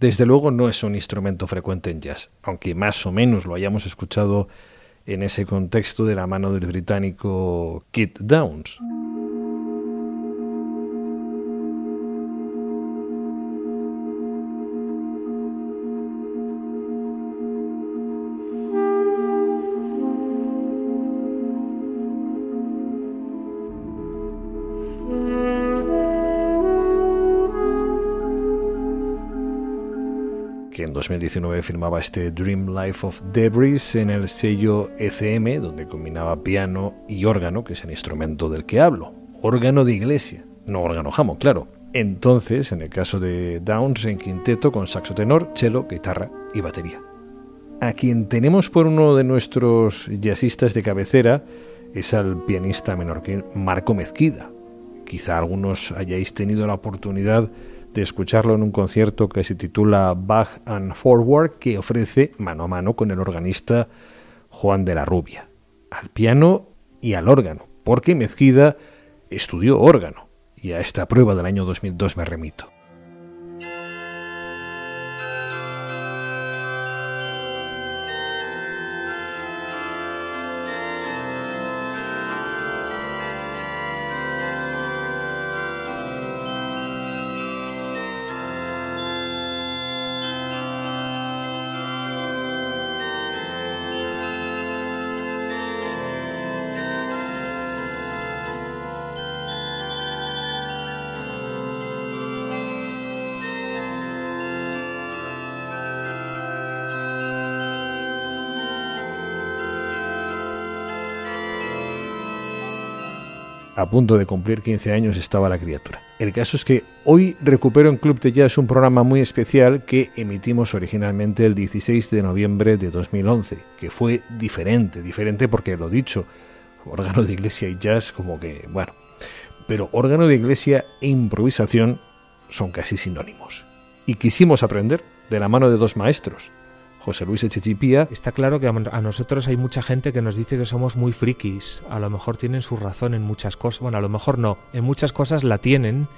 Desde luego no es un instrumento frecuente en jazz, aunque más o menos lo hayamos escuchado en ese contexto de la mano del británico Kit Downs. Que en 2019 firmaba este Dream Life of Debris en el sello ECM, donde combinaba piano y órgano, que es el instrumento del que hablo. Órgano de iglesia, no órgano jamo, claro. Entonces, en el caso de Downs, en quinteto con saxo tenor, cello, guitarra y batería. A quien tenemos por uno de nuestros jazzistas de cabecera es al pianista menorquín Marco Mezquida. Quizá algunos hayáis tenido la oportunidad de escucharlo en un concierto que se titula Bach and Forward, que ofrece mano a mano con el organista Juan de la Rubia, al piano y al órgano, porque Mezquida estudió órgano, y a esta prueba del año 2002 me remito. A punto de cumplir 15 años estaba la criatura. El caso es que hoy recupero en Club de Jazz un programa muy especial que emitimos originalmente el 16 de noviembre de 2011, que fue diferente, diferente porque lo dicho, órgano de iglesia y jazz como que, bueno, pero órgano de iglesia e improvisación son casi sinónimos. Y quisimos aprender de la mano de dos maestros, José Luis Echechipía. Está claro que a nosotros hay mucha gente que nos dice que somos muy frikis. A lo mejor tienen su razón en muchas cosas. Bueno, a lo mejor no. En muchas cosas la tienen.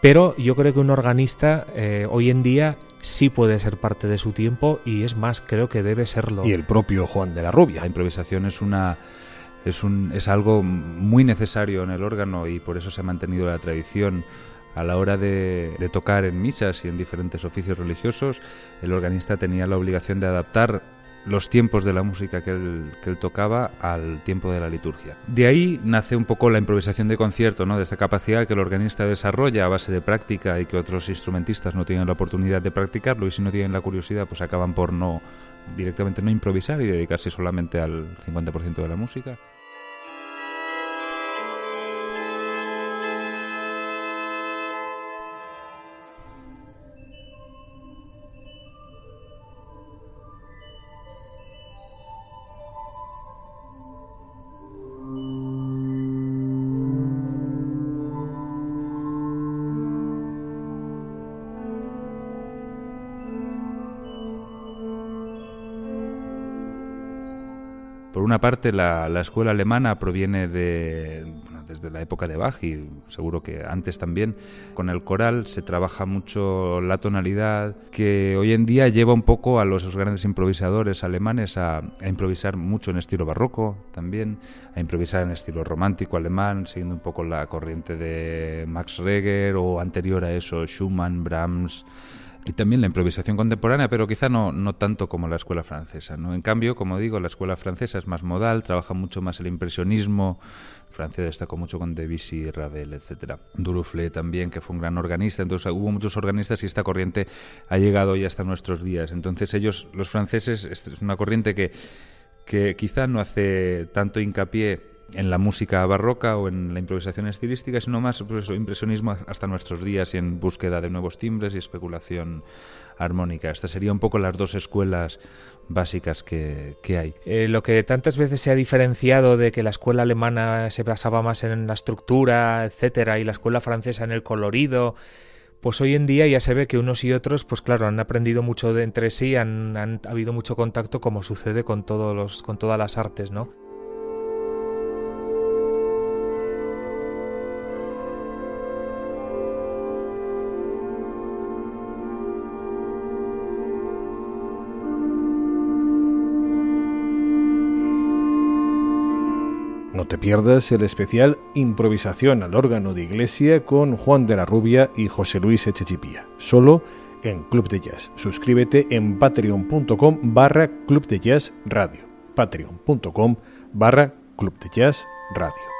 Pero yo creo que un organista eh, hoy en día sí puede ser parte de su tiempo y es más, creo que debe serlo. Y el propio Juan de la Rubia. La improvisación es una es un es algo muy necesario en el órgano y por eso se ha mantenido la tradición a la hora de, tocar en misas y en diferentes oficios religiosos, el organista tenía la obligación de adaptar los tiempos de la música que él, que él, tocaba al tiempo de la liturgia. De ahí nace un poco la improvisación de concierto, ¿no? de esta capacidad que el organista desarrolla a base de práctica y que otros instrumentistas no tienen la oportunidad de practicarlo y si no tienen la curiosidad pues acaban por no directamente no improvisar y dedicarse solamente al 50% de la música. Una parte, la, escuela alemana proviene de, desde la época de Bach y seguro que antes también. Con el coral se trabaja mucho la tonalidad, que hoy en día lleva un poco a los grandes improvisadores alemanes a, improvisar mucho en estilo barroco también, a improvisar en estilo romántico alemán, siguiendo un poco la corriente de Max Reger o anterior a eso Schumann, Brahms y también la improvisación contemporánea, pero quizá no, no tanto como la escuela francesa. ¿no? En cambio, como digo, la escuela francesa es más modal, trabaja mucho más el impresionismo. Francia destacó mucho con Debussy, Ravel, etc. Duruflé también, que fue un gran organista. Entonces hubo muchos organistas y esta corriente ha llegado ya hasta nuestros días. Entonces ellos, los franceses, es una corriente que, que quizá no hace tanto hincapié en la música barroca o en la improvisación estilística, sino más pues, impresionismo hasta nuestros días y en búsqueda de nuevos timbres y especulación armónica. Estas serían un poco las dos escuelas básicas que, hay. Eh, lo que tantas veces se ha diferenciado de que la escuela alemana se basaba más en la estructura, etcétera, y la escuela francesa en el colorido, pues hoy en día ya se ve que unos y otros, pues claro, han aprendido mucho de entre sí, han, han habido mucho contacto, como sucede con todos los, con todas las artes, ¿no? No te pierdas el especial Improvisación al órgano de iglesia con Juan de la Rubia y José Luis Echechipía, solo en Club de Jazz. Suscríbete en patreon.com barra Club de Jazz Radio. Patreon.com barra Club de Jazz Radio.